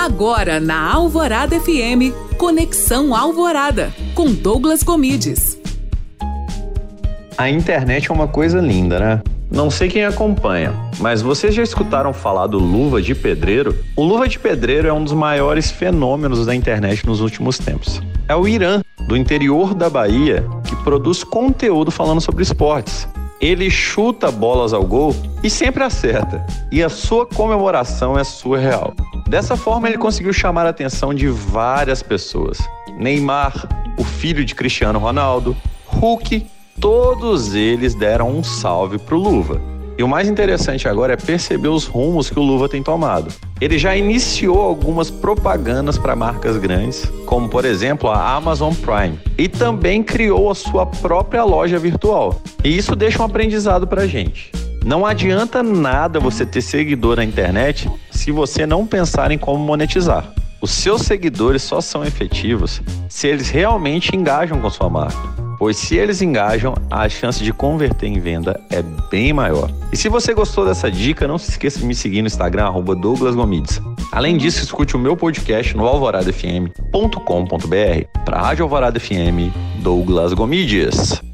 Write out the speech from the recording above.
Agora na Alvorada FM, Conexão Alvorada, com Douglas Comides. A internet é uma coisa linda, né? Não sei quem acompanha, mas vocês já escutaram falar do Luva de Pedreiro? O Luva de Pedreiro é um dos maiores fenômenos da internet nos últimos tempos. É o Irã, do interior da Bahia, que produz conteúdo falando sobre esportes. Ele chuta bolas ao gol e sempre acerta. E a sua comemoração é surreal. Dessa forma, ele conseguiu chamar a atenção de várias pessoas. Neymar, o filho de Cristiano Ronaldo, Hulk, todos eles deram um salve pro Luva. E o mais interessante agora é perceber os rumos que o Luva tem tomado. Ele já iniciou algumas propagandas para marcas grandes, como por exemplo a Amazon Prime, e também criou a sua própria loja virtual. E isso deixa um aprendizado para gente. Não adianta nada você ter seguidor na internet se você não pensar em como monetizar. Os seus seguidores só são efetivos se eles realmente engajam com sua marca pois se eles engajam, a chance de converter em venda é bem maior. E se você gostou dessa dica, não se esqueça de me seguir no Instagram, arroba Douglas Gomides. Além disso, escute o meu podcast no alvoradafm.com.br para a Rádio Alvorada FM, Douglas Gomides.